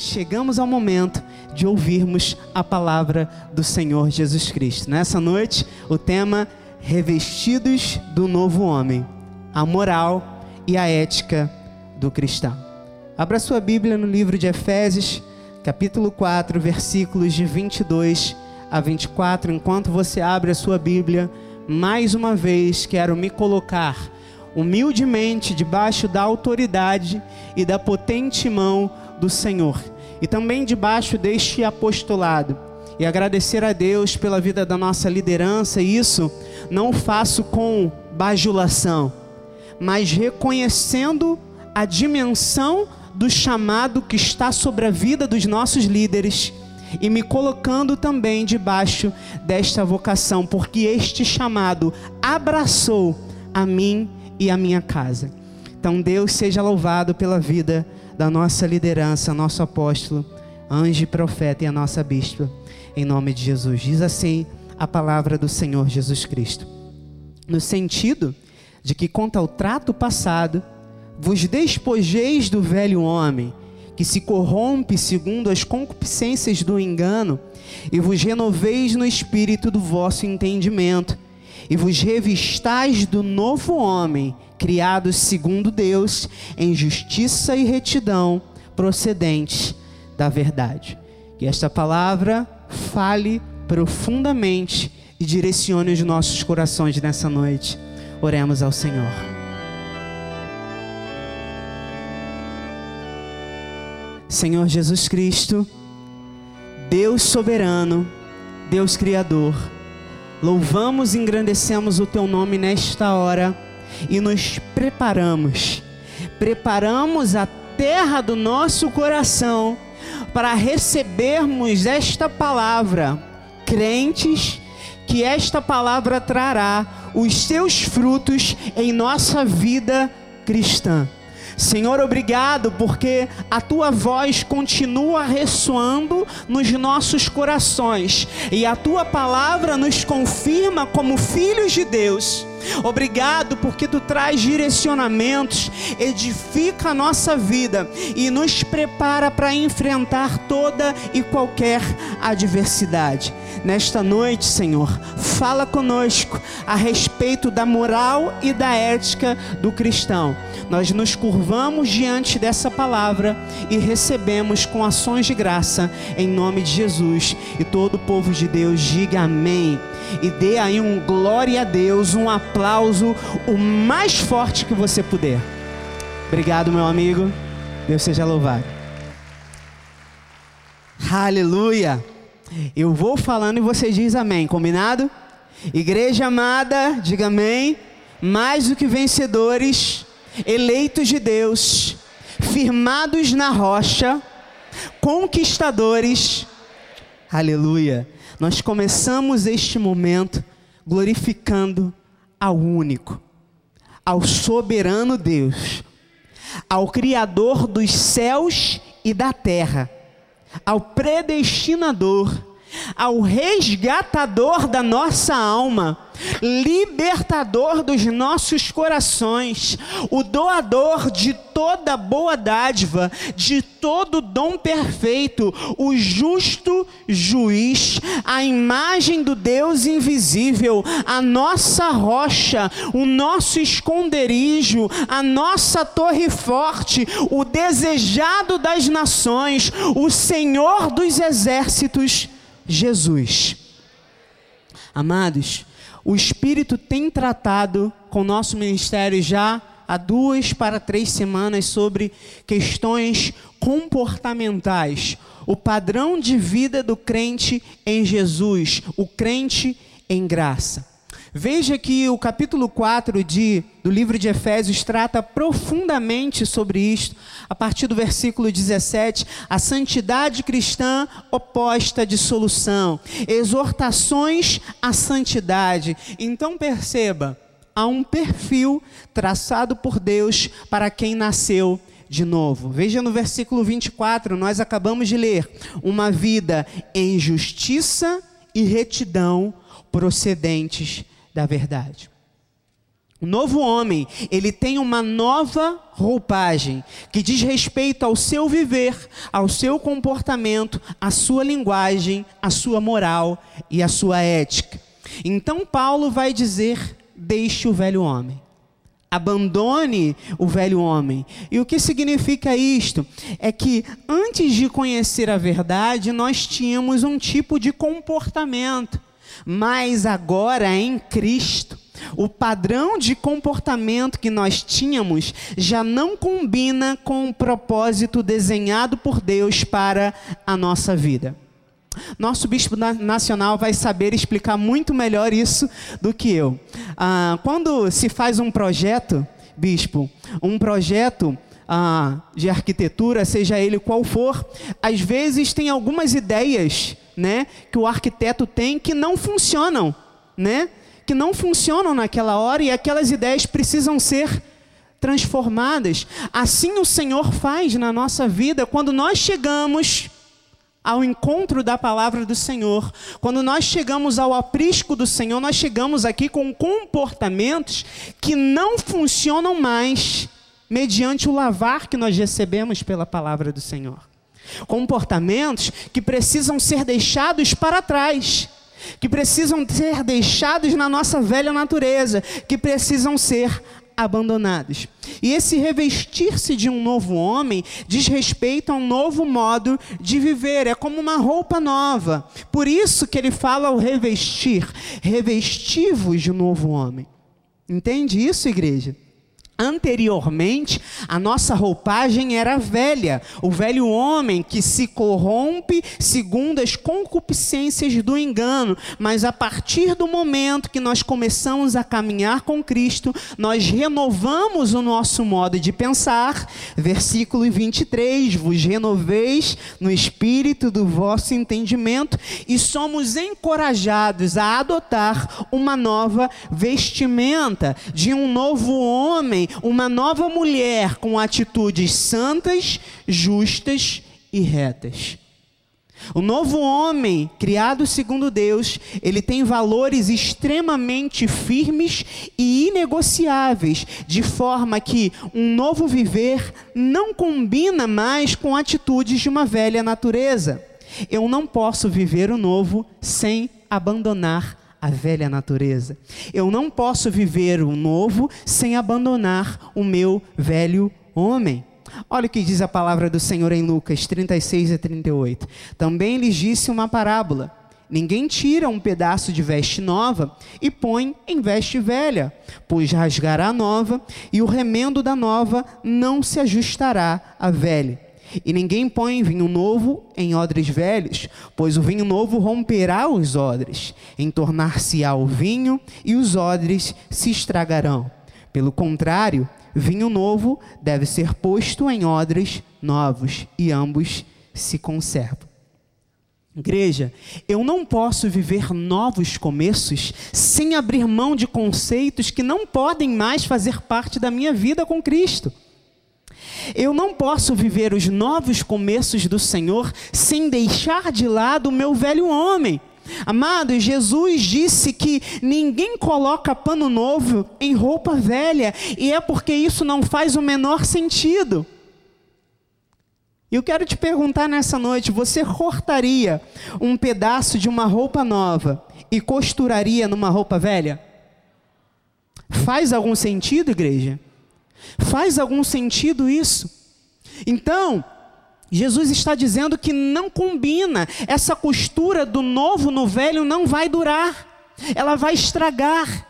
chegamos ao momento de ouvirmos a palavra do Senhor Jesus Cristo. Nessa noite, o tema Revestidos do Novo Homem, a moral e a ética do cristão. Abra sua Bíblia no livro de Efésios, capítulo 4, versículos de 22 a 24. Enquanto você abre a sua Bíblia, mais uma vez quero me colocar humildemente debaixo da autoridade e da potente mão do Senhor, e também debaixo deste apostolado. E agradecer a Deus pela vida da nossa liderança, e isso não faço com bajulação, mas reconhecendo a dimensão do chamado que está sobre a vida dos nossos líderes e me colocando também debaixo desta vocação, porque este chamado abraçou a mim e a minha casa. Então, Deus seja louvado pela vida da nossa liderança, nosso apóstolo, anjo e profeta e a nossa bispa, em nome de Jesus. Diz assim a palavra do Senhor Jesus Cristo. No sentido de que, quanto ao trato passado, vos despojeis do velho homem, que se corrompe segundo as concupiscências do engano, e vos renoveis no espírito do vosso entendimento e vos revistais do novo homem, criado segundo Deus, em justiça e retidão, procedentes da verdade. Que esta palavra fale profundamente e direcione os nossos corações nessa noite. Oremos ao Senhor. Senhor Jesus Cristo, Deus soberano, Deus criador, Louvamos e engrandecemos o teu nome nesta hora e nos preparamos. Preparamos a terra do nosso coração para recebermos esta palavra, crentes que esta palavra trará os seus frutos em nossa vida cristã. Senhor, obrigado porque a tua voz continua ressoando nos nossos corações e a tua palavra nos confirma como filhos de Deus. Obrigado porque tu traz direcionamentos, edifica a nossa vida e nos prepara para enfrentar toda e qualquer adversidade. Nesta noite, Senhor, fala conosco a respeito da moral e da ética do cristão. Nós nos curvamos diante dessa palavra e recebemos com ações de graça em nome de Jesus. E todo o povo de Deus diga amém e dê aí um glória a Deus, um aplauso o mais forte que você puder. Obrigado, meu amigo. Deus seja louvado. Aleluia. Eu vou falando e você diz amém, combinado? Igreja amada, diga amém. Mais do que vencedores, eleitos de Deus, firmados na rocha, conquistadores. Aleluia. Nós começamos este momento glorificando ao único, ao soberano Deus, ao Criador dos céus e da terra, ao predestinador, ao resgatador da nossa alma libertador dos nossos corações, o doador de toda boa dádiva, de todo dom perfeito, o justo juiz, a imagem do Deus invisível, a nossa rocha, o nosso esconderijo, a nossa torre forte, o desejado das nações, o Senhor dos exércitos, Jesus. Amados, o Espírito tem tratado com o nosso ministério já há duas para três semanas sobre questões comportamentais, o padrão de vida do crente em Jesus, o crente em graça. Veja que o capítulo 4 de, do livro de Efésios trata profundamente sobre isto, a partir do versículo 17, a santidade cristã oposta de solução, exortações à santidade. Então perceba, há um perfil traçado por Deus para quem nasceu de novo. Veja no versículo 24, nós acabamos de ler: uma vida em justiça e retidão procedentes da verdade. O novo homem, ele tem uma nova roupagem que diz respeito ao seu viver, ao seu comportamento, à sua linguagem, à sua moral e à sua ética. Então Paulo vai dizer: deixe o velho homem. Abandone o velho homem. E o que significa isto? É que antes de conhecer a verdade, nós tínhamos um tipo de comportamento, mas agora em Cristo, o padrão de comportamento que nós tínhamos já não combina com o propósito desenhado por Deus para a nossa vida. Nosso bispo nacional vai saber explicar muito melhor isso do que eu. Ah, quando se faz um projeto, bispo, um projeto ah, de arquitetura, seja ele qual for, às vezes tem algumas ideias, né, que o arquiteto tem que não funcionam, né? que não funcionam naquela hora e aquelas ideias precisam ser transformadas. Assim o Senhor faz na nossa vida quando nós chegamos ao encontro da palavra do Senhor. Quando nós chegamos ao aprisco do Senhor, nós chegamos aqui com comportamentos que não funcionam mais mediante o lavar que nós recebemos pela palavra do Senhor. Comportamentos que precisam ser deixados para trás que precisam ser deixados na nossa velha natureza, que precisam ser abandonados. E esse revestir-se de um novo homem diz respeito a um novo modo de viver, é como uma roupa nova. Por isso que ele fala ao revestir, revestivos de um novo homem. Entende isso, igreja? Anteriormente, a nossa roupagem era velha, o velho homem que se corrompe segundo as concupiscências do engano. Mas a partir do momento que nós começamos a caminhar com Cristo, nós renovamos o nosso modo de pensar. Versículo 23: Vos renoveis no espírito do vosso entendimento e somos encorajados a adotar uma nova vestimenta de um novo homem uma nova mulher com atitudes santas, justas e retas. O novo homem, criado segundo Deus, ele tem valores extremamente firmes e inegociáveis, de forma que um novo viver não combina mais com atitudes de uma velha natureza. Eu não posso viver o novo sem abandonar a velha natureza. Eu não posso viver o novo sem abandonar o meu velho homem. Olha o que diz a palavra do Senhor em Lucas 36 a 38. Também lhes disse uma parábola. Ninguém tira um pedaço de veste nova e põe em veste velha, pois rasgará a nova e o remendo da nova não se ajustará à velha. E ninguém põe vinho novo em odres velhos, pois o vinho novo romperá os odres, entornar-se-á o vinho e os odres se estragarão. Pelo contrário, vinho novo deve ser posto em odres novos, e ambos se conservam. Igreja, eu não posso viver novos começos sem abrir mão de conceitos que não podem mais fazer parte da minha vida com Cristo. Eu não posso viver os novos começos do Senhor sem deixar de lado o meu velho homem. Amado, Jesus disse que ninguém coloca pano novo em roupa velha, e é porque isso não faz o menor sentido. E eu quero te perguntar nessa noite: você cortaria um pedaço de uma roupa nova e costuraria numa roupa velha? Faz algum sentido, igreja? Faz algum sentido isso? Então, Jesus está dizendo que não combina, essa costura do novo no velho não vai durar, ela vai estragar.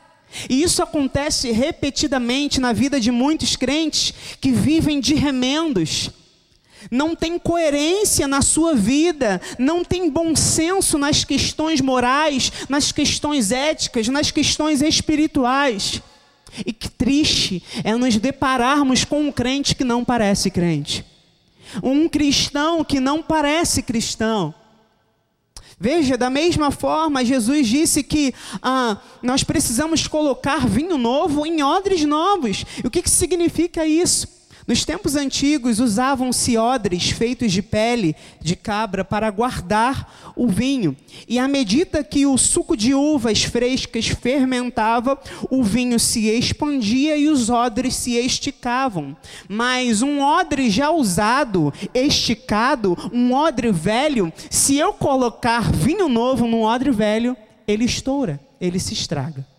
E isso acontece repetidamente na vida de muitos crentes que vivem de remendos. Não tem coerência na sua vida, não tem bom senso nas questões morais, nas questões éticas, nas questões espirituais. E que triste é nos depararmos com um crente que não parece crente. Um cristão que não parece cristão. Veja, da mesma forma, Jesus disse que ah, nós precisamos colocar vinho novo em odres novos. E o que, que significa isso? Nos tempos antigos usavam-se odres feitos de pele de cabra para guardar o vinho. E à medida que o suco de uvas frescas fermentava, o vinho se expandia e os odres se esticavam. Mas um odre já usado, esticado, um odre velho, se eu colocar vinho novo num odre velho, ele estoura, ele se estraga.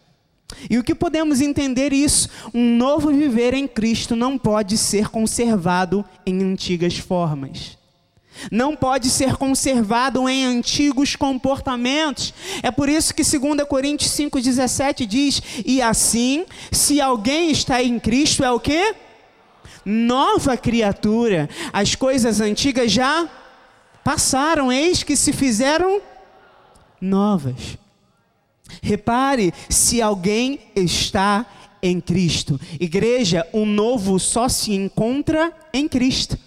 E o que podemos entender isso? Um novo viver em Cristo não pode ser conservado em antigas formas. Não pode ser conservado em antigos comportamentos. É por isso que 2 Coríntios 5,17 diz: E assim, se alguém está em Cristo, é o que? Nova criatura. As coisas antigas já passaram, eis que se fizeram novas. Repare se alguém está em Cristo. Igreja, o novo só se encontra em Cristo.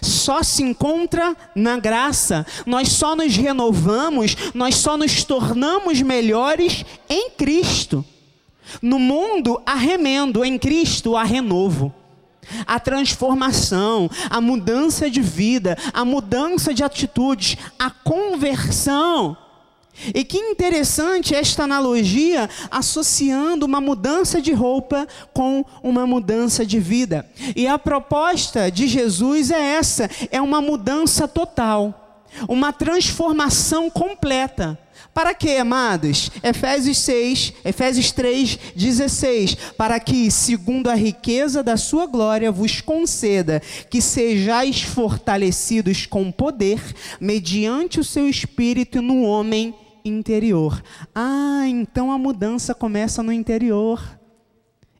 Só se encontra na graça. Nós só nos renovamos, nós só nos tornamos melhores em Cristo. No mundo há remendo, em Cristo há renovo. A transformação, a mudança de vida, a mudança de atitudes, a conversão. E que interessante esta analogia associando uma mudança de roupa com uma mudança de vida. E a proposta de Jesus é essa: é uma mudança total, uma transformação completa. Para quê, amados? Efésios 6, Efésios 3, 16. Para que, segundo a riqueza da sua glória, vos conceda que sejais fortalecidos com poder, mediante o seu espírito no homem interior. Ah, então a mudança começa no interior.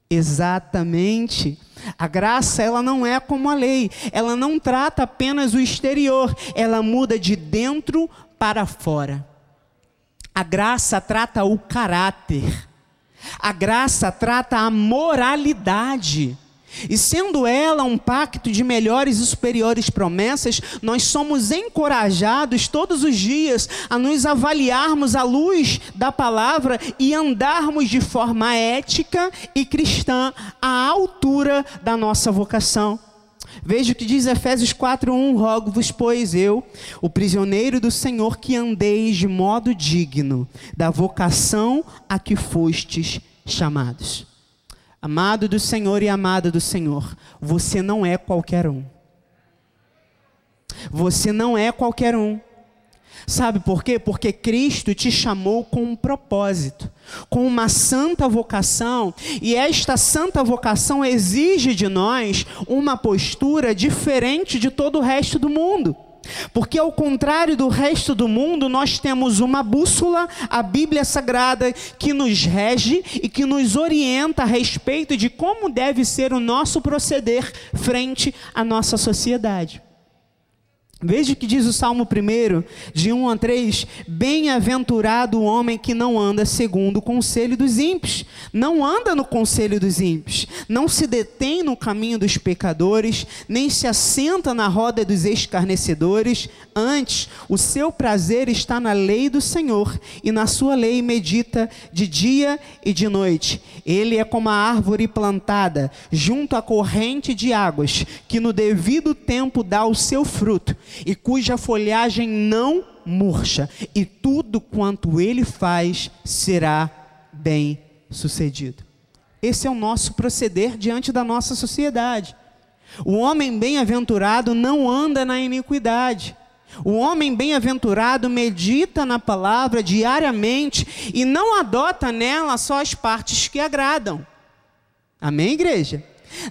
Exatamente. A graça, ela não é como a lei. Ela não trata apenas o exterior, ela muda de dentro para fora. A graça trata o caráter. A graça trata a moralidade. E sendo ela um pacto de melhores e superiores promessas, nós somos encorajados todos os dias a nos avaliarmos à luz da palavra e andarmos de forma ética e cristã à altura da nossa vocação. Veja o que diz Efésios 4:1, rogo-vos, pois eu, o prisioneiro do Senhor, que andeis de modo digno da vocação a que fostes chamados. Amado do Senhor e amada do Senhor, você não é qualquer um. Você não é qualquer um. Sabe por quê? Porque Cristo te chamou com um propósito, com uma santa vocação, e esta santa vocação exige de nós uma postura diferente de todo o resto do mundo. Porque, ao contrário do resto do mundo, nós temos uma bússola, a Bíblia Sagrada, que nos rege e que nos orienta a respeito de como deve ser o nosso proceder frente à nossa sociedade. Veja o que diz o Salmo 1, de 1 a 3: Bem-aventurado o homem que não anda segundo o conselho dos ímpios, não anda no conselho dos ímpios, não se detém no caminho dos pecadores, nem se assenta na roda dos escarnecedores, antes, o seu prazer está na lei do Senhor, e na sua lei medita de dia e de noite. Ele é como a árvore plantada junto à corrente de águas, que no devido tempo dá o seu fruto e cuja folhagem não murcha, e tudo quanto ele faz será bem sucedido. Esse é o nosso proceder diante da nossa sociedade. O homem bem-aventurado não anda na iniquidade. O homem bem-aventurado medita na palavra diariamente e não adota nela só as partes que agradam. Amém, igreja?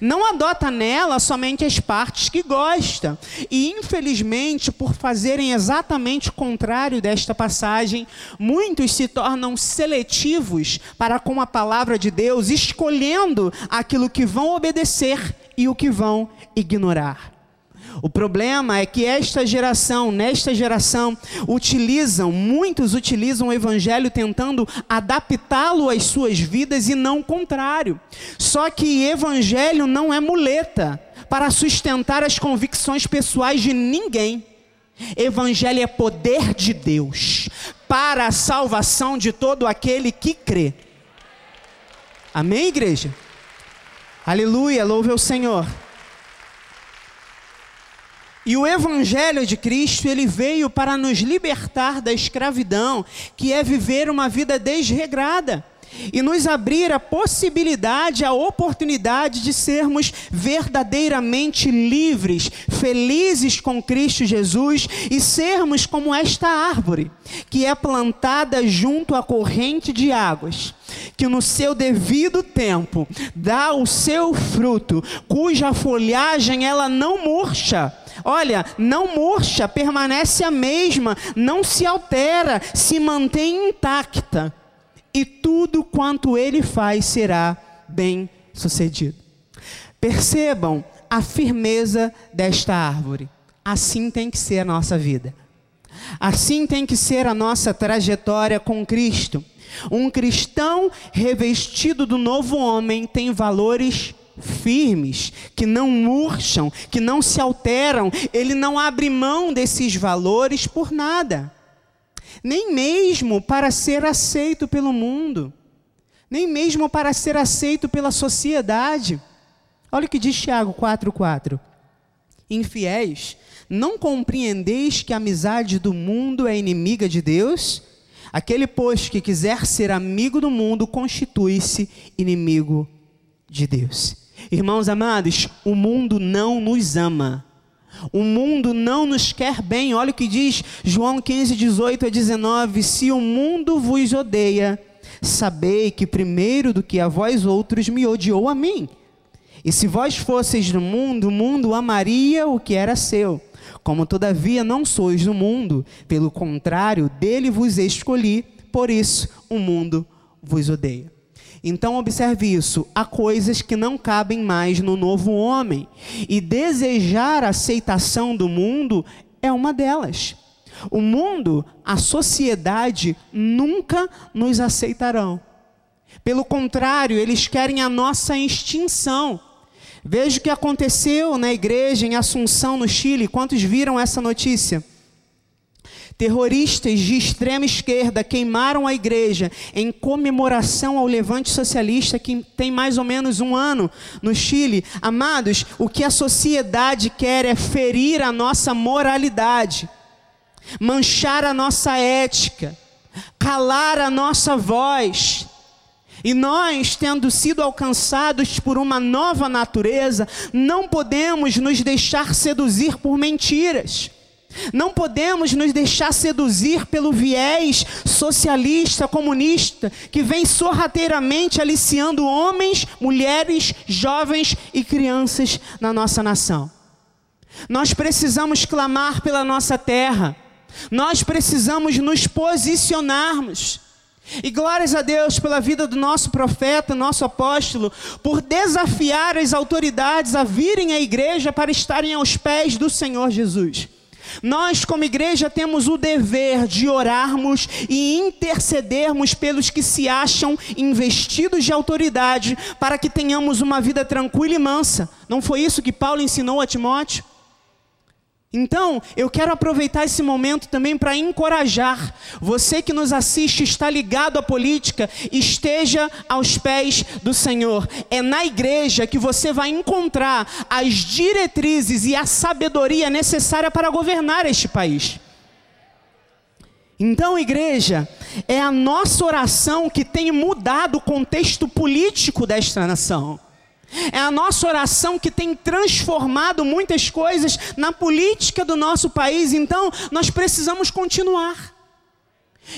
Não adota nela somente as partes que gosta. E, infelizmente, por fazerem exatamente o contrário desta passagem, muitos se tornam seletivos para com a palavra de Deus, escolhendo aquilo que vão obedecer e o que vão ignorar. O problema é que esta geração, nesta geração, utilizam, muitos utilizam o evangelho tentando adaptá-lo às suas vidas e não o contrário. Só que evangelho não é muleta para sustentar as convicções pessoais de ninguém. Evangelho é poder de Deus para a salvação de todo aquele que crê. Amém, igreja? Aleluia, louve ao Senhor. E o evangelho de Cristo, ele veio para nos libertar da escravidão, que é viver uma vida desregrada e nos abrir a possibilidade, a oportunidade de sermos verdadeiramente livres, felizes com Cristo Jesus e sermos como esta árvore que é plantada junto à corrente de águas, que no seu devido tempo dá o seu fruto, cuja folhagem ela não murcha. Olha, não murcha, permanece a mesma, não se altera, se mantém intacta e tudo quanto ele faz será bem sucedido. Percebam a firmeza desta árvore. Assim tem que ser a nossa vida. Assim tem que ser a nossa trajetória com Cristo. Um cristão revestido do novo homem tem valores firmes, que não murcham, que não se alteram. Ele não abre mão desses valores por nada nem mesmo para ser aceito pelo mundo, nem mesmo para ser aceito pela sociedade. Olha o que diz Tiago 4,4: Infiéis, não compreendeis que a amizade do mundo é inimiga de Deus? Aquele, pois, que quiser ser amigo do mundo, constitui-se inimigo de Deus. Irmãos amados, o mundo não nos ama. O mundo não nos quer bem. Olha o que diz João 15, 18 a 19: Se o mundo vos odeia, sabei que primeiro do que a vós outros me odiou a mim. E se vós fosseis do mundo, o mundo amaria o que era seu. Como todavia não sois do mundo, pelo contrário, dele vos escolhi, por isso o mundo vos odeia. Então, observe isso: há coisas que não cabem mais no novo homem, e desejar a aceitação do mundo é uma delas. O mundo, a sociedade nunca nos aceitarão. Pelo contrário, eles querem a nossa extinção. Veja o que aconteceu na igreja em Assunção, no Chile. Quantos viram essa notícia? Terroristas de extrema esquerda queimaram a igreja em comemoração ao levante socialista que tem mais ou menos um ano no Chile. Amados, o que a sociedade quer é ferir a nossa moralidade, manchar a nossa ética, calar a nossa voz. E nós, tendo sido alcançados por uma nova natureza, não podemos nos deixar seduzir por mentiras. Não podemos nos deixar seduzir pelo viés socialista, comunista, que vem sorrateiramente aliciando homens, mulheres, jovens e crianças na nossa nação. Nós precisamos clamar pela nossa terra, nós precisamos nos posicionarmos. E glórias a Deus pela vida do nosso profeta, nosso apóstolo, por desafiar as autoridades a virem à igreja para estarem aos pés do Senhor Jesus. Nós, como igreja, temos o dever de orarmos e intercedermos pelos que se acham investidos de autoridade, para que tenhamos uma vida tranquila e mansa. Não foi isso que Paulo ensinou a Timóteo? Então, eu quero aproveitar esse momento também para encorajar você que nos assiste, está ligado à política, esteja aos pés do Senhor. É na igreja que você vai encontrar as diretrizes e a sabedoria necessária para governar este país. Então, igreja, é a nossa oração que tem mudado o contexto político desta nação. É a nossa oração que tem transformado muitas coisas na política do nosso país, então nós precisamos continuar.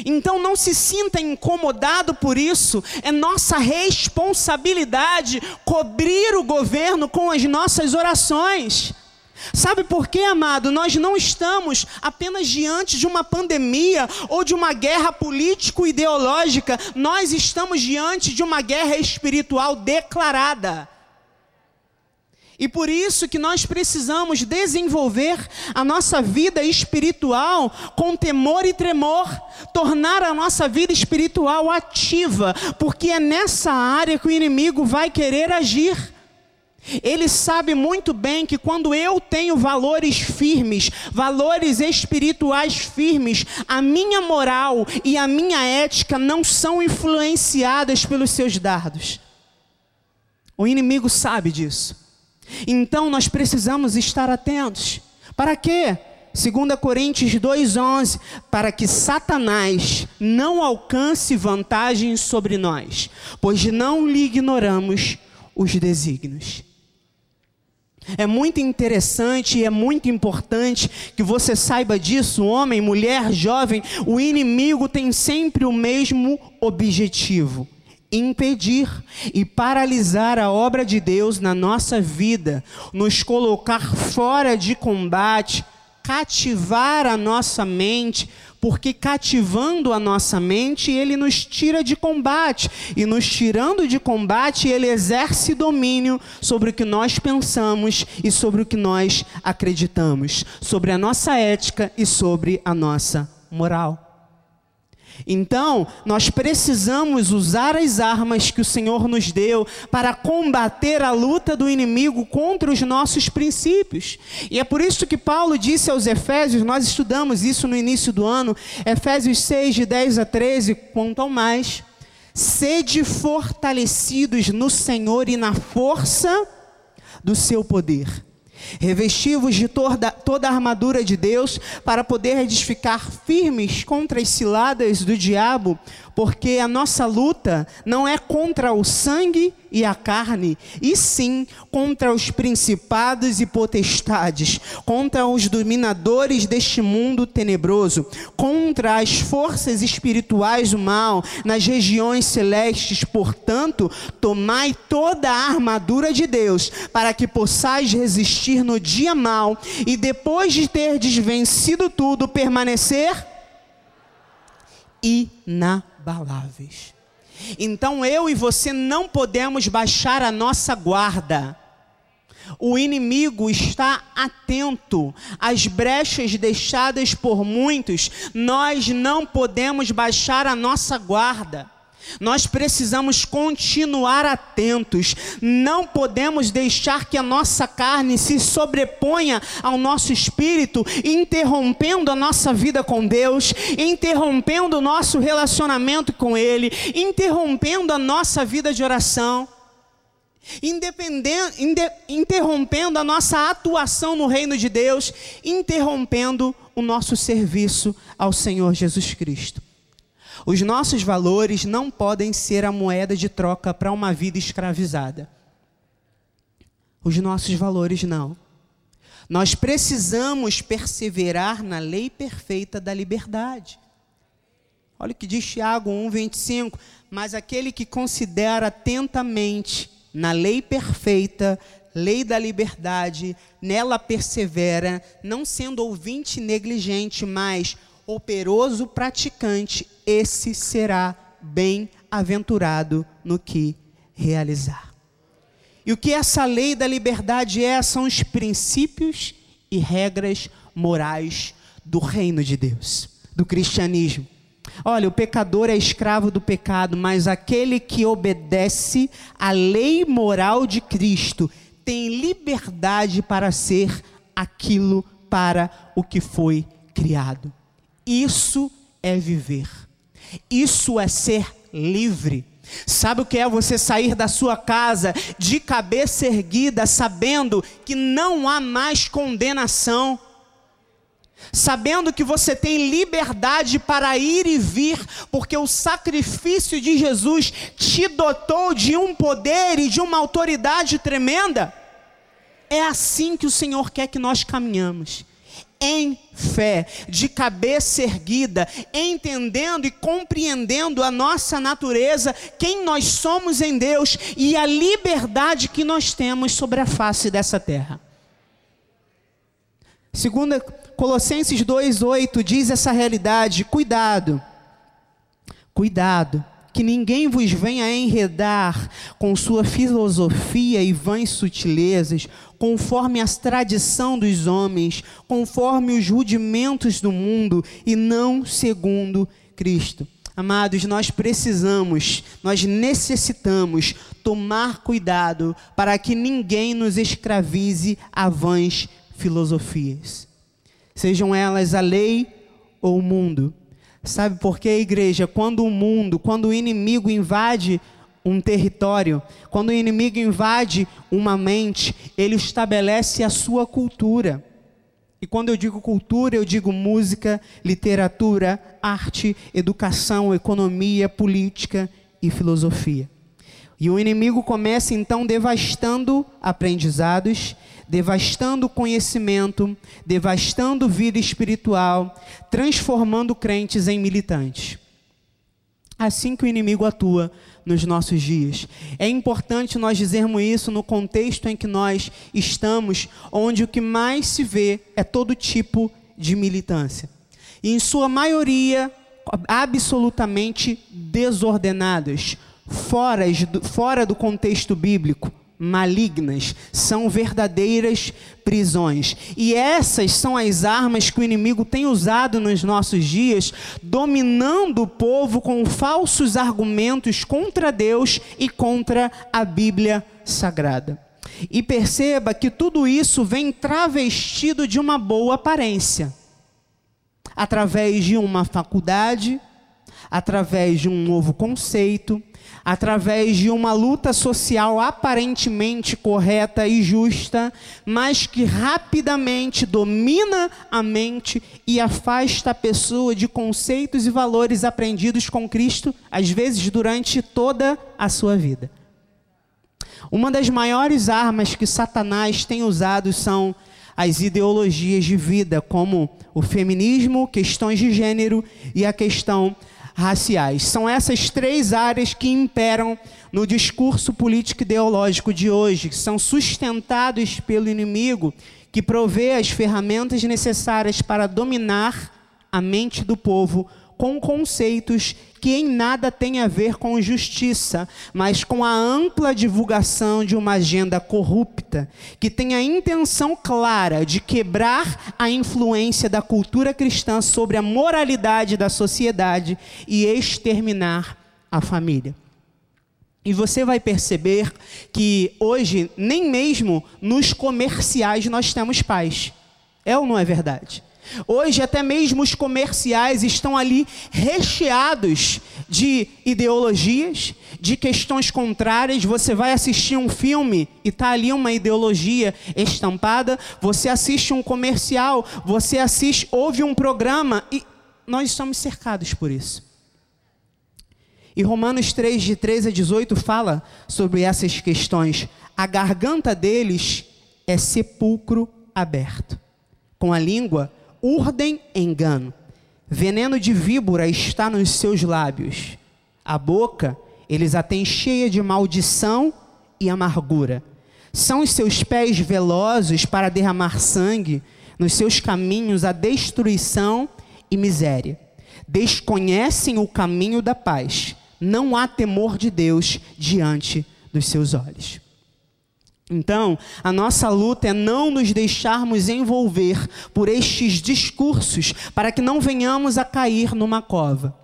Então não se sinta incomodado por isso, é nossa responsabilidade cobrir o governo com as nossas orações. Sabe por quê, amado? Nós não estamos apenas diante de uma pandemia ou de uma guerra político-ideológica, nós estamos diante de uma guerra espiritual declarada. E por isso que nós precisamos desenvolver a nossa vida espiritual com temor e tremor, tornar a nossa vida espiritual ativa, porque é nessa área que o inimigo vai querer agir. Ele sabe muito bem que quando eu tenho valores firmes, valores espirituais firmes, a minha moral e a minha ética não são influenciadas pelos seus dardos. O inimigo sabe disso. Então nós precisamos estar atentos, Para quê? 2 Coríntios 2,11, para que Satanás não alcance vantagem sobre nós, pois não lhe ignoramos os desígnios. É muito interessante e é muito importante que você saiba disso, homem, mulher, jovem, o inimigo tem sempre o mesmo objetivo: impedir e paralisar a obra de Deus na nossa vida, nos colocar fora de combate, cativar a nossa mente, porque cativando a nossa mente, ele nos tira de combate, e nos tirando de combate, ele exerce domínio sobre o que nós pensamos e sobre o que nós acreditamos, sobre a nossa ética e sobre a nossa moral. Então, nós precisamos usar as armas que o Senhor nos deu para combater a luta do inimigo contra os nossos princípios. E é por isso que Paulo disse aos Efésios, nós estudamos isso no início do ano, Efésios 6, de 10 a 13, quanto ao mais, sede fortalecidos no Senhor e na força do seu poder Revestivos de toda, toda a armadura de Deus para poder edificar firmes contra as ciladas do diabo, porque a nossa luta não é contra o sangue e a carne, e sim contra os principados e potestades, contra os dominadores deste mundo tenebroso, contra as forças espirituais do mal nas regiões celestes. Portanto, tomai toda a armadura de Deus, para que possais resistir no dia mal e depois de ter desvencido tudo, permanecer inabaláveis. Então eu e você não podemos baixar a nossa guarda. O inimigo está atento às brechas deixadas por muitos. Nós não podemos baixar a nossa guarda. Nós precisamos continuar atentos, não podemos deixar que a nossa carne se sobreponha ao nosso espírito, interrompendo a nossa vida com Deus, interrompendo o nosso relacionamento com Ele, interrompendo a nossa vida de oração, interrompendo a nossa atuação no reino de Deus, interrompendo o nosso serviço ao Senhor Jesus Cristo. Os nossos valores não podem ser a moeda de troca para uma vida escravizada. Os nossos valores não. Nós precisamos perseverar na lei perfeita da liberdade. Olha o que diz Tiago 1,25. Mas aquele que considera atentamente na lei perfeita, lei da liberdade, nela persevera, não sendo ouvinte negligente, mas operoso praticante, esse será bem-aventurado no que realizar. E o que essa lei da liberdade é? São os princípios e regras morais do reino de Deus, do cristianismo. Olha, o pecador é escravo do pecado, mas aquele que obedece à lei moral de Cristo tem liberdade para ser aquilo para o que foi criado. Isso é viver. Isso é ser livre. Sabe o que é você sair da sua casa de cabeça erguida, sabendo que não há mais condenação? Sabendo que você tem liberdade para ir e vir, porque o sacrifício de Jesus te dotou de um poder e de uma autoridade tremenda? É assim que o Senhor quer que nós caminhamos em fé, de cabeça erguida, entendendo e compreendendo a nossa natureza, quem nós somos em Deus e a liberdade que nós temos sobre a face dessa terra. Segunda Colossenses 2:8 diz essa realidade: cuidado. Cuidado que ninguém vos venha enredar com sua filosofia e vãs sutilezas, conforme a tradição dos homens, conforme os rudimentos do mundo e não segundo Cristo. Amados, nós precisamos, nós necessitamos tomar cuidado para que ninguém nos escravize a vãs filosofias, sejam elas a lei ou o mundo. Sabe por quê, igreja? Quando o mundo, quando o inimigo invade um território, quando o inimigo invade uma mente, ele estabelece a sua cultura. E quando eu digo cultura, eu digo música, literatura, arte, educação, economia, política e filosofia. E o inimigo começa então devastando aprendizados, devastando conhecimento, devastando vida espiritual, transformando crentes em militantes. Assim que o inimigo atua nos nossos dias. É importante nós dizermos isso no contexto em que nós estamos, onde o que mais se vê é todo tipo de militância. E em sua maioria, absolutamente desordenadas, fora do, fora do contexto bíblico malignas, são verdadeiras prisões. E essas são as armas que o inimigo tem usado nos nossos dias, dominando o povo com falsos argumentos contra Deus e contra a Bíblia Sagrada. E perceba que tudo isso vem travestido de uma boa aparência. Através de uma faculdade, através de um novo conceito, através de uma luta social aparentemente correta e justa, mas que rapidamente domina a mente e afasta a pessoa de conceitos e valores aprendidos com Cristo, às vezes durante toda a sua vida. Uma das maiores armas que Satanás tem usado são as ideologias de vida, como o feminismo, questões de gênero e a questão raciais. São essas três áreas que imperam no discurso político ideológico de hoje, que são sustentados pelo inimigo, que provê as ferramentas necessárias para dominar a mente do povo com conceitos que em nada têm a ver com justiça, mas com a ampla divulgação de uma agenda corrupta, que tem a intenção clara de quebrar a influência da cultura cristã sobre a moralidade da sociedade e exterminar a família. E você vai perceber que hoje, nem mesmo nos comerciais, nós temos paz. É ou não é verdade? Hoje, até mesmo os comerciais estão ali recheados de ideologias, de questões contrárias. Você vai assistir um filme e está ali uma ideologia estampada. Você assiste um comercial, você assiste, ouve um programa e nós estamos cercados por isso. E Romanos 3, de 13 a 18, fala sobre essas questões. A garganta deles é sepulcro aberto. Com a língua urdem engano. Veneno de víbora está nos seus lábios. A boca eles a têm cheia de maldição e amargura. São os seus pés velozes para derramar sangue, nos seus caminhos a destruição e miséria. Desconhecem o caminho da paz. Não há temor de Deus diante dos seus olhos. Então, a nossa luta é não nos deixarmos envolver por estes discursos para que não venhamos a cair numa cova.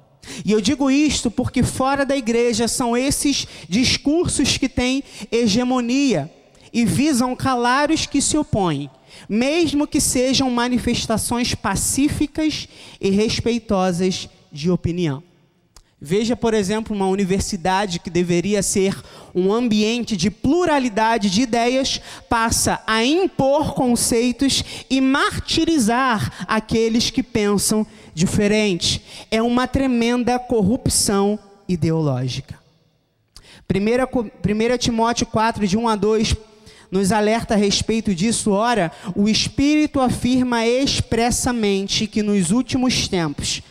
E eu digo isto porque fora da igreja são esses discursos que têm hegemonia e visam calar os que se opõem, mesmo que sejam manifestações pacíficas e respeitosas de opinião. Veja, por exemplo, uma universidade que deveria ser um ambiente de pluralidade de ideias, passa a impor conceitos e martirizar aqueles que pensam diferente. É uma tremenda corrupção ideológica. 1 Timóteo 4, de 1 a 2, nos alerta a respeito disso. Ora, o Espírito afirma expressamente que nos últimos tempos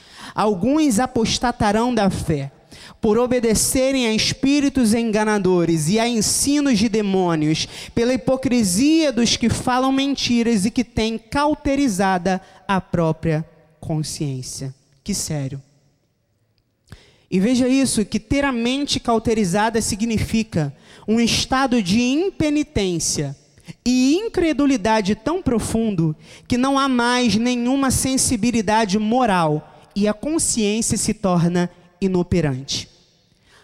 alguns apostatarão da fé, por obedecerem a espíritos enganadores e a ensinos de demônios, pela hipocrisia dos que falam mentiras e que têm cauterizada a própria consciência. Que sério. E veja isso, que ter a mente cauterizada significa um estado de impenitência e incredulidade tão profundo que não há mais nenhuma sensibilidade moral e a consciência se torna inoperante.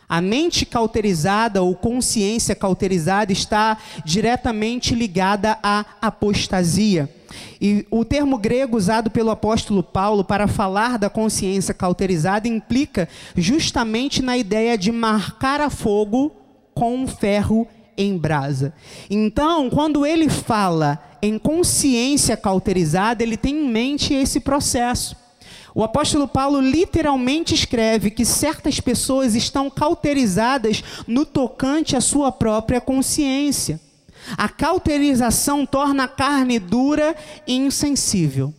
A mente cauterizada ou consciência cauterizada está diretamente ligada à apostasia. E o termo grego usado pelo apóstolo Paulo para falar da consciência cauterizada implica justamente na ideia de marcar a fogo com um ferro em brasa. Então, quando ele fala em consciência cauterizada, ele tem em mente esse processo. O apóstolo Paulo literalmente escreve que certas pessoas estão cauterizadas no tocante à sua própria consciência. A cauterização torna a carne dura e insensível.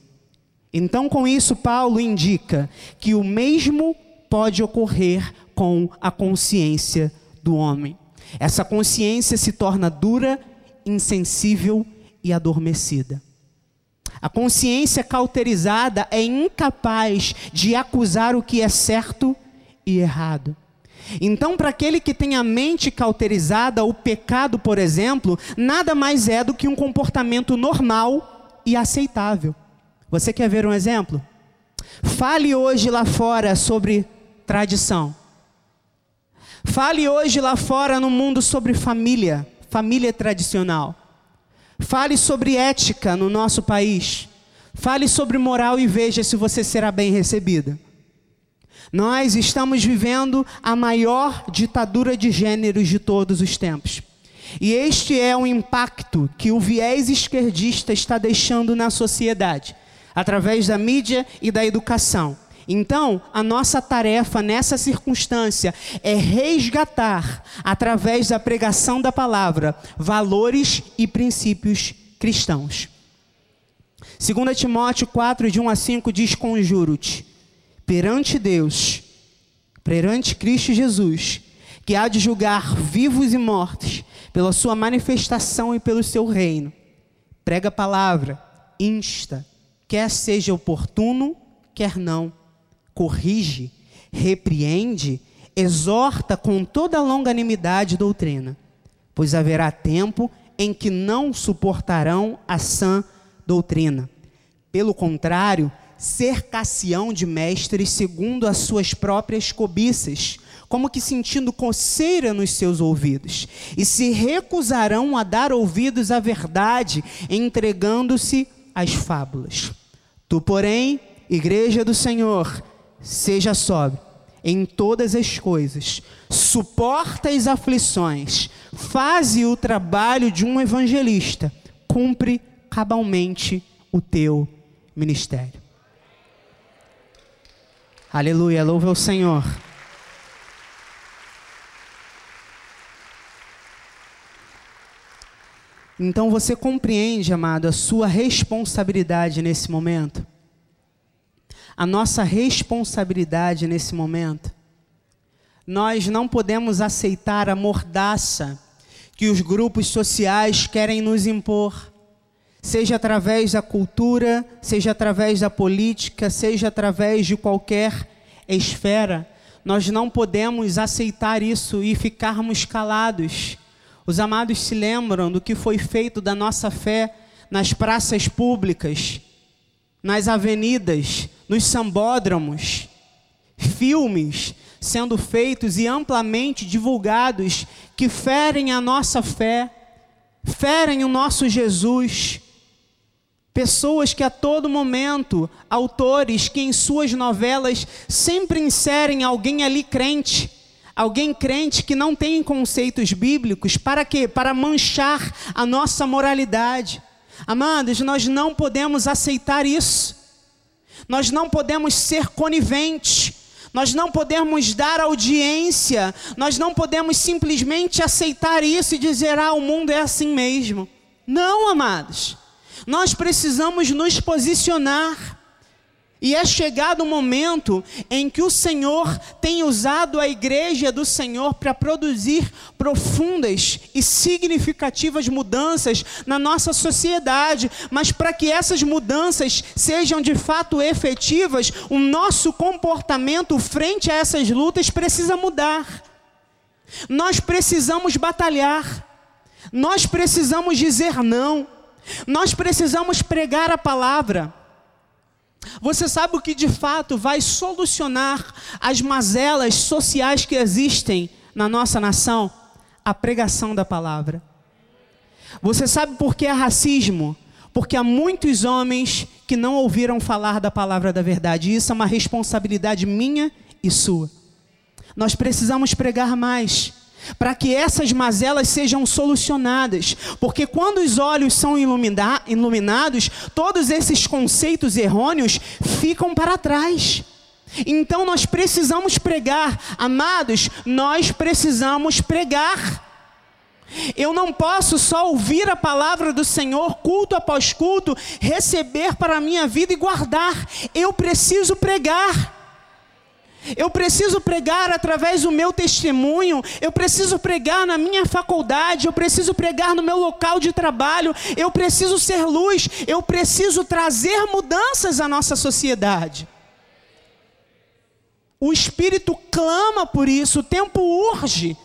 Então, com isso, Paulo indica que o mesmo pode ocorrer com a consciência do homem. Essa consciência se torna dura, insensível e adormecida. A consciência cauterizada é incapaz de acusar o que é certo e errado. Então, para aquele que tem a mente cauterizada, o pecado, por exemplo, nada mais é do que um comportamento normal e aceitável. Você quer ver um exemplo? Fale hoje lá fora sobre tradição. Fale hoje lá fora no mundo sobre família, família tradicional. Fale sobre ética no nosso país. Fale sobre moral e veja se você será bem recebida. Nós estamos vivendo a maior ditadura de gêneros de todos os tempos. E este é o impacto que o viés esquerdista está deixando na sociedade, através da mídia e da educação. Então, a nossa tarefa nessa circunstância é resgatar, através da pregação da palavra, valores e princípios cristãos. 2 Timóteo 4, de 1 a 5 diz: Conjuro-te, perante Deus, perante Cristo Jesus, que há de julgar vivos e mortos, pela sua manifestação e pelo seu reino. Prega a palavra, insta, quer seja oportuno, quer não corrige, repreende, exorta com toda longanimidade e doutrina, pois haverá tempo em que não suportarão a sã doutrina. Pelo contrário, cercação de mestres segundo as suas próprias cobiças, como que sentindo coceira nos seus ouvidos, e se recusarão a dar ouvidos à verdade, entregando-se às fábulas. Tu, porém, igreja do Senhor, seja sóbrio em todas as coisas, suporta as aflições, faze o trabalho de um evangelista, cumpre cabalmente o teu ministério. Aleluia, louva o Senhor. Então você compreende, amado, a sua responsabilidade nesse momento? A nossa responsabilidade nesse momento. Nós não podemos aceitar a mordaça que os grupos sociais querem nos impor, seja através da cultura, seja através da política, seja através de qualquer esfera. Nós não podemos aceitar isso e ficarmos calados. Os amados se lembram do que foi feito da nossa fé nas praças públicas, nas avenidas, nos sambódromos, filmes sendo feitos e amplamente divulgados que ferem a nossa fé, ferem o nosso Jesus. Pessoas que a todo momento, autores que em suas novelas sempre inserem alguém ali crente, alguém crente que não tem conceitos bíblicos, para quê? Para manchar a nossa moralidade. Amados, nós não podemos aceitar isso. Nós não podemos ser coniventes. Nós não podemos dar audiência. Nós não podemos simplesmente aceitar isso e dizer: "Ah, o mundo é assim mesmo". Não, amados. Nós precisamos nos posicionar. E é chegado o momento em que o Senhor tem usado a igreja do Senhor para produzir profundas e significativas mudanças na nossa sociedade, mas para que essas mudanças sejam de fato efetivas, o nosso comportamento frente a essas lutas precisa mudar. Nós precisamos batalhar, nós precisamos dizer não, nós precisamos pregar a palavra. Você sabe o que de fato vai solucionar as mazelas sociais que existem na nossa nação? A pregação da palavra. Você sabe por que é racismo? Porque há muitos homens que não ouviram falar da palavra da verdade. Isso é uma responsabilidade minha e sua. Nós precisamos pregar mais. Para que essas mazelas sejam solucionadas, porque quando os olhos são ilumina iluminados, todos esses conceitos errôneos ficam para trás. Então nós precisamos pregar, amados, nós precisamos pregar. Eu não posso só ouvir a palavra do Senhor culto após culto, receber para a minha vida e guardar. Eu preciso pregar. Eu preciso pregar através do meu testemunho, eu preciso pregar na minha faculdade, eu preciso pregar no meu local de trabalho, eu preciso ser luz, eu preciso trazer mudanças à nossa sociedade. O Espírito clama por isso, o tempo urge.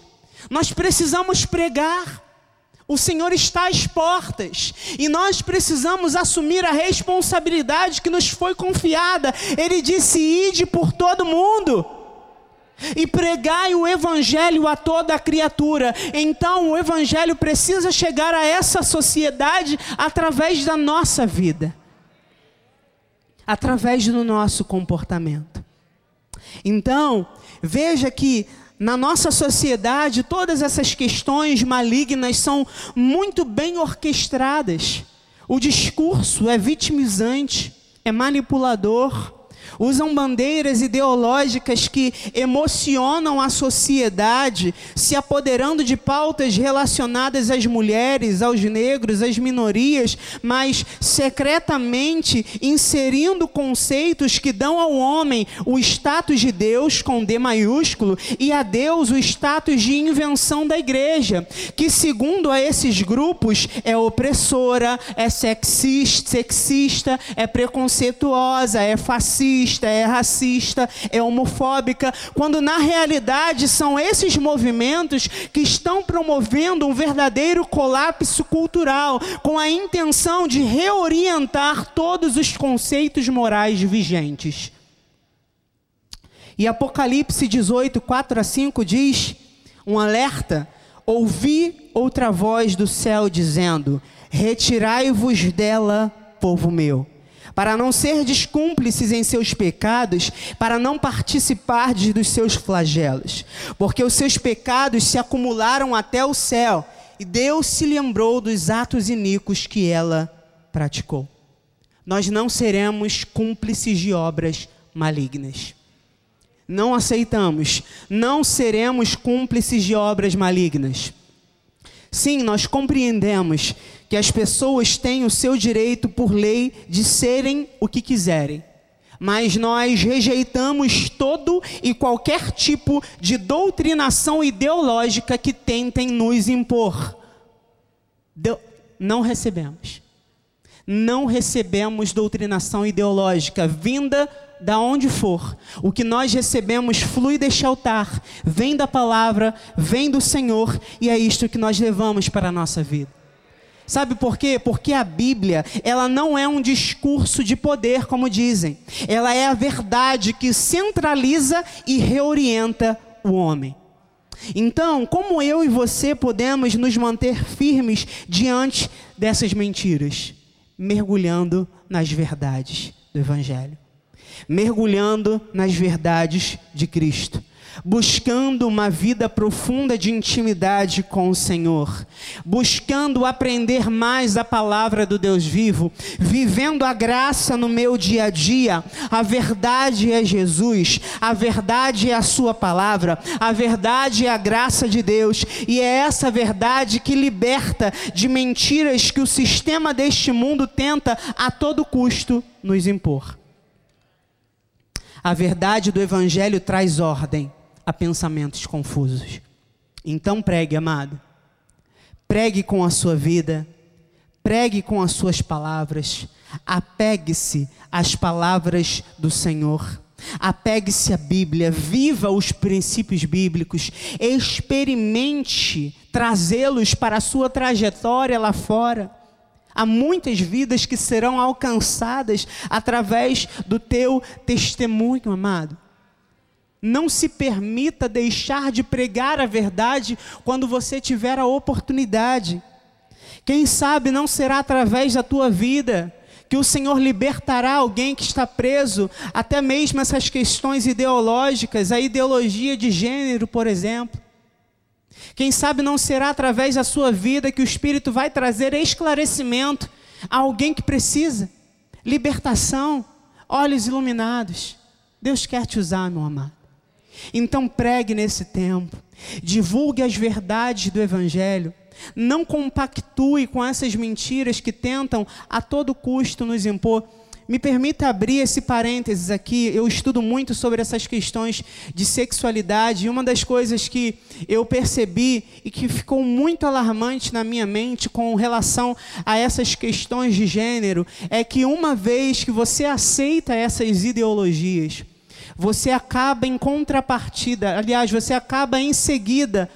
Nós precisamos pregar. O Senhor está às portas e nós precisamos assumir a responsabilidade que nos foi confiada. Ele disse: ide por todo mundo e pregai o Evangelho a toda a criatura. Então, o Evangelho precisa chegar a essa sociedade através da nossa vida, através do nosso comportamento. Então, veja que na nossa sociedade, todas essas questões malignas são muito bem orquestradas. O discurso é vitimizante, é manipulador, usam bandeiras ideológicas que emocionam a sociedade, se apoderando de pautas relacionadas às mulheres, aos negros, às minorias, mas secretamente inserindo conceitos que dão ao homem o status de Deus com D maiúsculo e a Deus o status de invenção da igreja, que segundo a esses grupos é opressora, é sexista, sexista é preconceituosa, é fascista machista, é racista, é homofóbica, quando na realidade são esses movimentos que estão promovendo um verdadeiro colapso cultural, com a intenção de reorientar todos os conceitos morais vigentes. E Apocalipse 18, 4 a 5 diz: um alerta. Ouvi outra voz do céu dizendo: Retirai-vos dela, povo meu para não ser descúmplices em seus pecados, para não participar dos seus flagelos, porque os seus pecados se acumularam até o céu, e Deus se lembrou dos atos iníquos que ela praticou. Nós não seremos cúmplices de obras malignas. Não aceitamos, não seremos cúmplices de obras malignas. Sim, nós compreendemos que as pessoas têm o seu direito por lei de serem o que quiserem. Mas nós rejeitamos todo e qualquer tipo de doutrinação ideológica que tentem nos impor. não recebemos. Não recebemos doutrinação ideológica vinda da onde for, o que nós recebemos flui deste altar, vem da palavra, vem do Senhor, e é isto que nós levamos para a nossa vida. Sabe por quê? Porque a Bíblia, ela não é um discurso de poder, como dizem. Ela é a verdade que centraliza e reorienta o homem. Então, como eu e você podemos nos manter firmes diante dessas mentiras? Mergulhando nas verdades do Evangelho mergulhando nas verdades de Cristo, buscando uma vida profunda de intimidade com o Senhor, buscando aprender mais a palavra do Deus vivo, vivendo a graça no meu dia a dia. A verdade é Jesus, a verdade é a Sua palavra, a verdade é a graça de Deus, e é essa verdade que liberta de mentiras que o sistema deste mundo tenta a todo custo nos impor. A verdade do Evangelho traz ordem a pensamentos confusos. Então pregue, amado. Pregue com a sua vida, pregue com as suas palavras, apegue-se às palavras do Senhor. Apegue-se à Bíblia, viva os princípios bíblicos, experimente trazê-los para a sua trajetória lá fora. Há muitas vidas que serão alcançadas através do teu testemunho, amado. Não se permita deixar de pregar a verdade quando você tiver a oportunidade. Quem sabe não será através da tua vida que o Senhor libertará alguém que está preso, até mesmo essas questões ideológicas, a ideologia de gênero, por exemplo. Quem sabe não será através da sua vida que o Espírito vai trazer esclarecimento a alguém que precisa, libertação, olhos iluminados. Deus quer te usar, meu amado. Então pregue nesse tempo, divulgue as verdades do Evangelho, não compactue com essas mentiras que tentam a todo custo nos impor. Me permita abrir esse parênteses aqui. Eu estudo muito sobre essas questões de sexualidade e uma das coisas que eu percebi e que ficou muito alarmante na minha mente com relação a essas questões de gênero é que uma vez que você aceita essas ideologias, você acaba em contrapartida, aliás, você acaba em seguida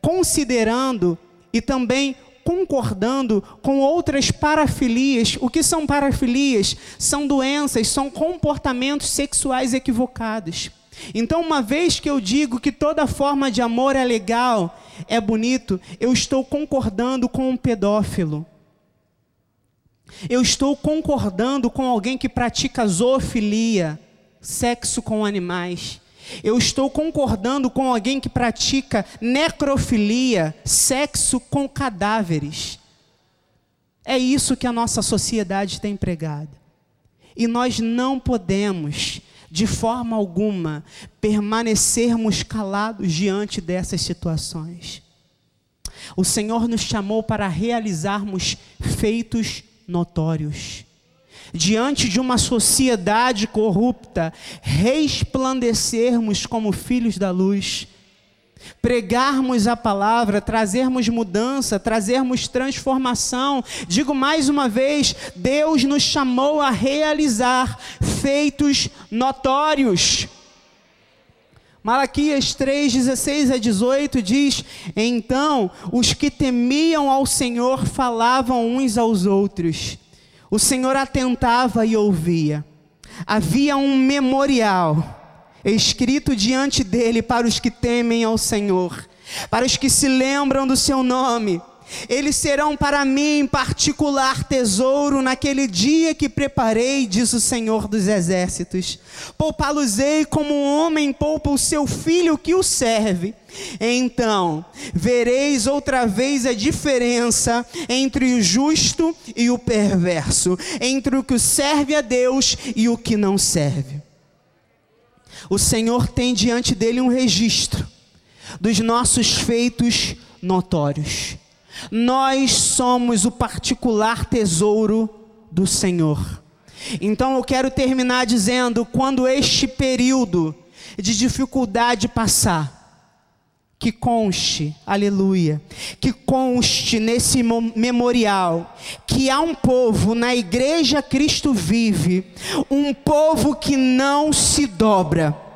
considerando e também concordando com outras parafilias. O que são parafilias? São doenças, são comportamentos sexuais equivocados. Então, uma vez que eu digo que toda forma de amor é legal, é bonito, eu estou concordando com um pedófilo. Eu estou concordando com alguém que pratica zoofilia, sexo com animais. Eu estou concordando com alguém que pratica necrofilia, sexo com cadáveres. É isso que a nossa sociedade tem pregado. E nós não podemos, de forma alguma, permanecermos calados diante dessas situações. O Senhor nos chamou para realizarmos feitos notórios diante de uma sociedade corrupta, resplandecermos como filhos da luz, pregarmos a palavra, trazermos mudança, trazermos transformação. Digo mais uma vez: Deus nos chamou a realizar feitos notórios. Malaquias 3, 16 a 18 diz: Então os que temiam ao Senhor falavam uns aos outros o Senhor atentava e ouvia. Havia um memorial escrito diante dele para os que temem ao Senhor, para os que se lembram do seu nome. Eles serão para mim particular tesouro naquele dia que preparei, diz o Senhor dos Exércitos. Poupá-los-ei como um homem poupa o seu filho que o serve. Então vereis outra vez a diferença entre o justo e o perverso, entre o que serve a Deus e o que não serve. O Senhor tem diante dele um registro dos nossos feitos notórios. Nós somos o particular tesouro do Senhor. Então eu quero terminar dizendo: quando este período de dificuldade passar, que conste, aleluia, que conste nesse memorial que há um povo na igreja Cristo vive, um povo que não se dobra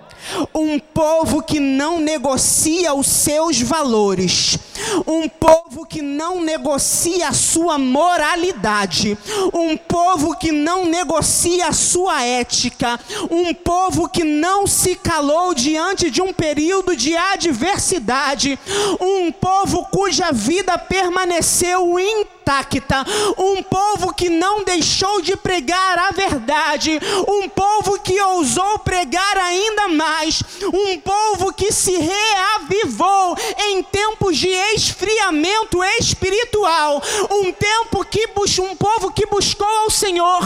um povo que não negocia os seus valores, um povo que não negocia a sua moralidade, um povo que não negocia a sua ética, um povo que não se calou diante de um período de adversidade, um povo cuja vida permaneceu intacta, um povo que não deixou de pregar a verdade, um povo que ousou pregar ainda mais, um povo que se reavivou em tempos de esfriamento espiritual, um tempo que um povo que buscou ao Senhor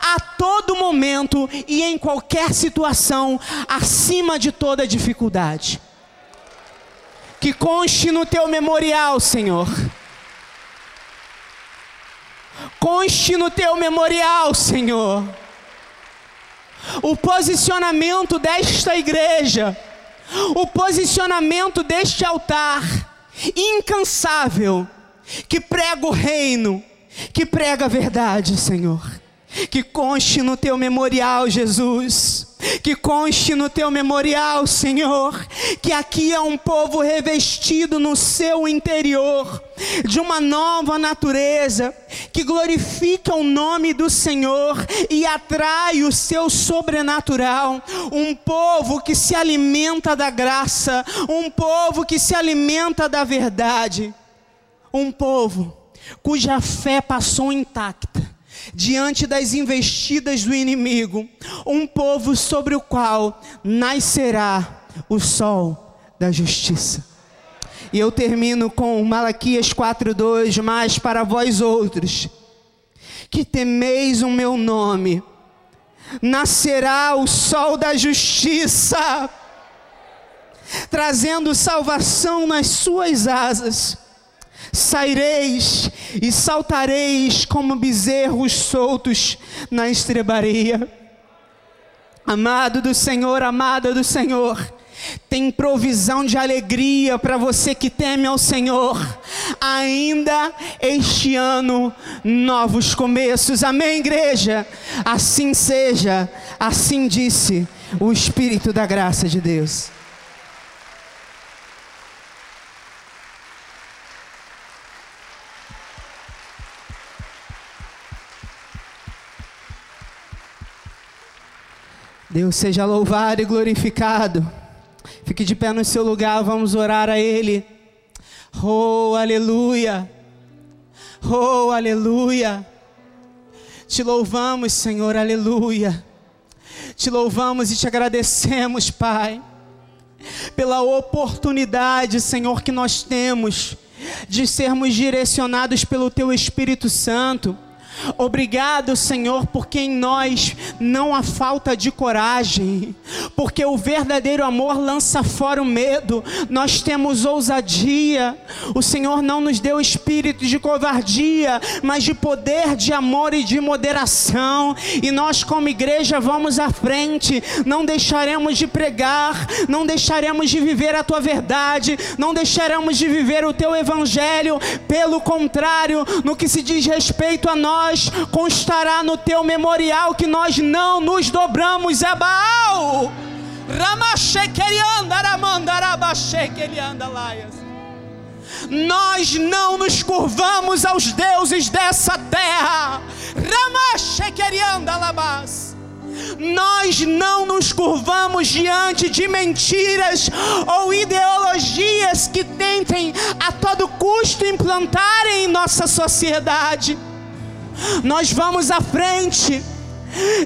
a todo momento e em qualquer situação, acima de toda dificuldade. Que conste no teu memorial, Senhor. Conste no teu memorial, Senhor. O posicionamento desta igreja, o posicionamento deste altar incansável, que prega o reino, que prega a verdade, Senhor. Que conste no teu memorial, Jesus. Que conste no teu memorial, Senhor, que aqui é um povo revestido no seu interior de uma nova natureza, que glorifica o nome do Senhor e atrai o seu sobrenatural. Um povo que se alimenta da graça, um povo que se alimenta da verdade, um povo cuja fé passou intacta diante das investidas do inimigo, um povo sobre o qual nascerá o sol da justiça. E eu termino com Malaquias 4:2, mas para vós outros que temeis o meu nome, nascerá o sol da justiça, trazendo salvação nas suas asas. Saireis e saltareis como bezerros soltos na estrebaria. Amado do Senhor, amada do Senhor, tem provisão de alegria para você que teme ao Senhor. Ainda este ano, novos começos. Amém, igreja? Assim seja, assim disse o Espírito da graça de Deus. Deus seja louvado e glorificado. Fique de pé no seu lugar, vamos orar a Ele. Oh, aleluia. Oh, aleluia. Te louvamos, Senhor, aleluia. Te louvamos e te agradecemos, Pai, pela oportunidade, Senhor, que nós temos de sermos direcionados pelo Teu Espírito Santo Obrigado, Senhor, porque em nós não há falta de coragem, porque o verdadeiro amor lança fora o medo, nós temos ousadia. O Senhor não nos deu espírito de covardia, mas de poder, de amor e de moderação. E nós, como igreja, vamos à frente, não deixaremos de pregar, não deixaremos de viver a tua verdade, não deixaremos de viver o teu evangelho, pelo contrário, no que se diz respeito a nós nós constará no teu memorial que nós não nos dobramos a Baal. Nós não nos curvamos aos deuses dessa terra. Nós não nos curvamos diante de mentiras ou ideologias que tentem a todo custo implantarem em nossa sociedade nós vamos à frente.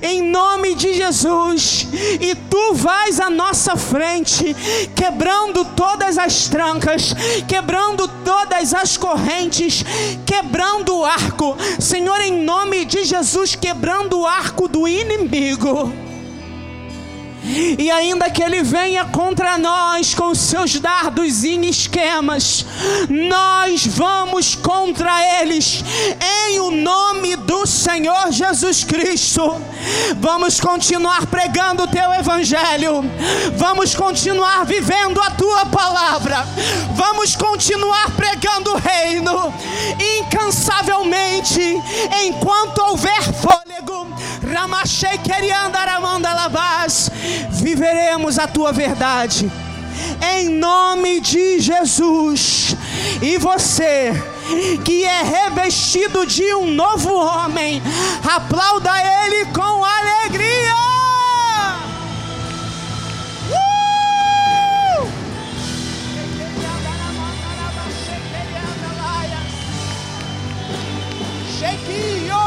Em nome de Jesus, e tu vais à nossa frente, quebrando todas as trancas, quebrando todas as correntes, quebrando o arco, Senhor, em nome de Jesus, quebrando o arco do inimigo e ainda que ele venha contra nós com seus dardos e esquemas, nós vamos contra eles em o nome do Senhor Jesus Cristo. Vamos continuar pregando o teu evangelho, vamos continuar vivendo a tua palavra, vamos continuar pregando o reino incansavelmente enquanto houver fôlego. Ramachei querianda aramanda lavaz viveremos a tua verdade, em nome de Jesus. E você que é revestido de um novo homem, aplauda Ele com alegria. Uh!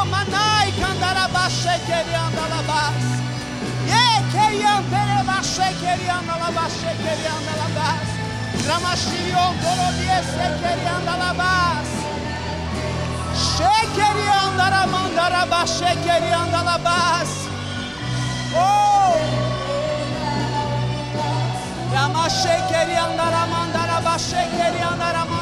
Manai şekeri andalabas. Ye keyan pere baş şekeri andalabas şekeri andalabas. Gramaşiyon doro diye şekeri andalabas. Şekeri andara mandara baş şekeri andalabas. Oh! Gramaş şekeri andara mandara baş şekeri andara mandara.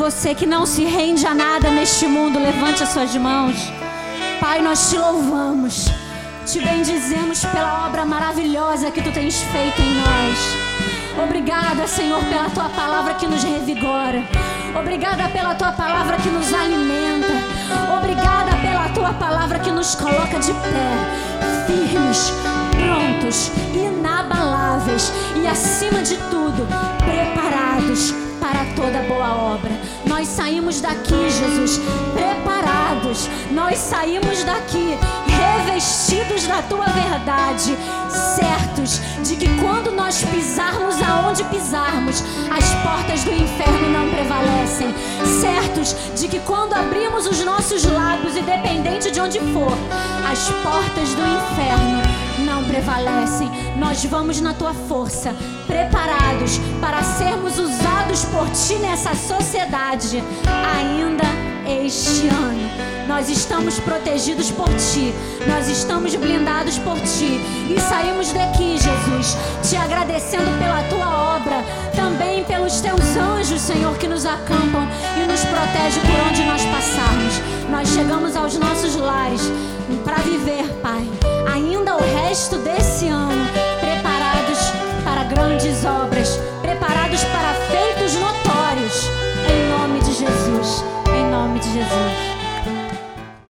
Você que não se rende a nada neste mundo, levante as suas mãos. Pai, nós te louvamos, te bendizemos pela obra maravilhosa que tu tens feito em nós. Obrigada, Senhor, pela tua palavra que nos revigora. Obrigada pela tua palavra que nos alimenta. Obrigada pela tua palavra que nos coloca de pé, firmes, prontos, inabaláveis e, acima de tudo, preparados para toda boa obra. Nós saímos daqui, Jesus, preparados. Nós saímos daqui revestidos da tua verdade, certos de que quando nós pisarmos aonde pisarmos, as portas do inferno não prevalecem, certos de que quando abrimos os nossos lábios, independente de onde for, as portas do inferno prevalecem. Nós vamos na tua força, preparados para sermos usados por ti nessa sociedade ainda este ano. Nós estamos protegidos por ti, nós estamos blindados por ti e saímos daqui, Jesus, te agradecendo pela tua obra, também pelos teus anjos, Senhor, que nos acampam e nos protegem por onde nós passarmos. Nós chegamos aos nossos lares para viver, Pai ainda o resto desse ano. Preparados para grandes obras, preparados para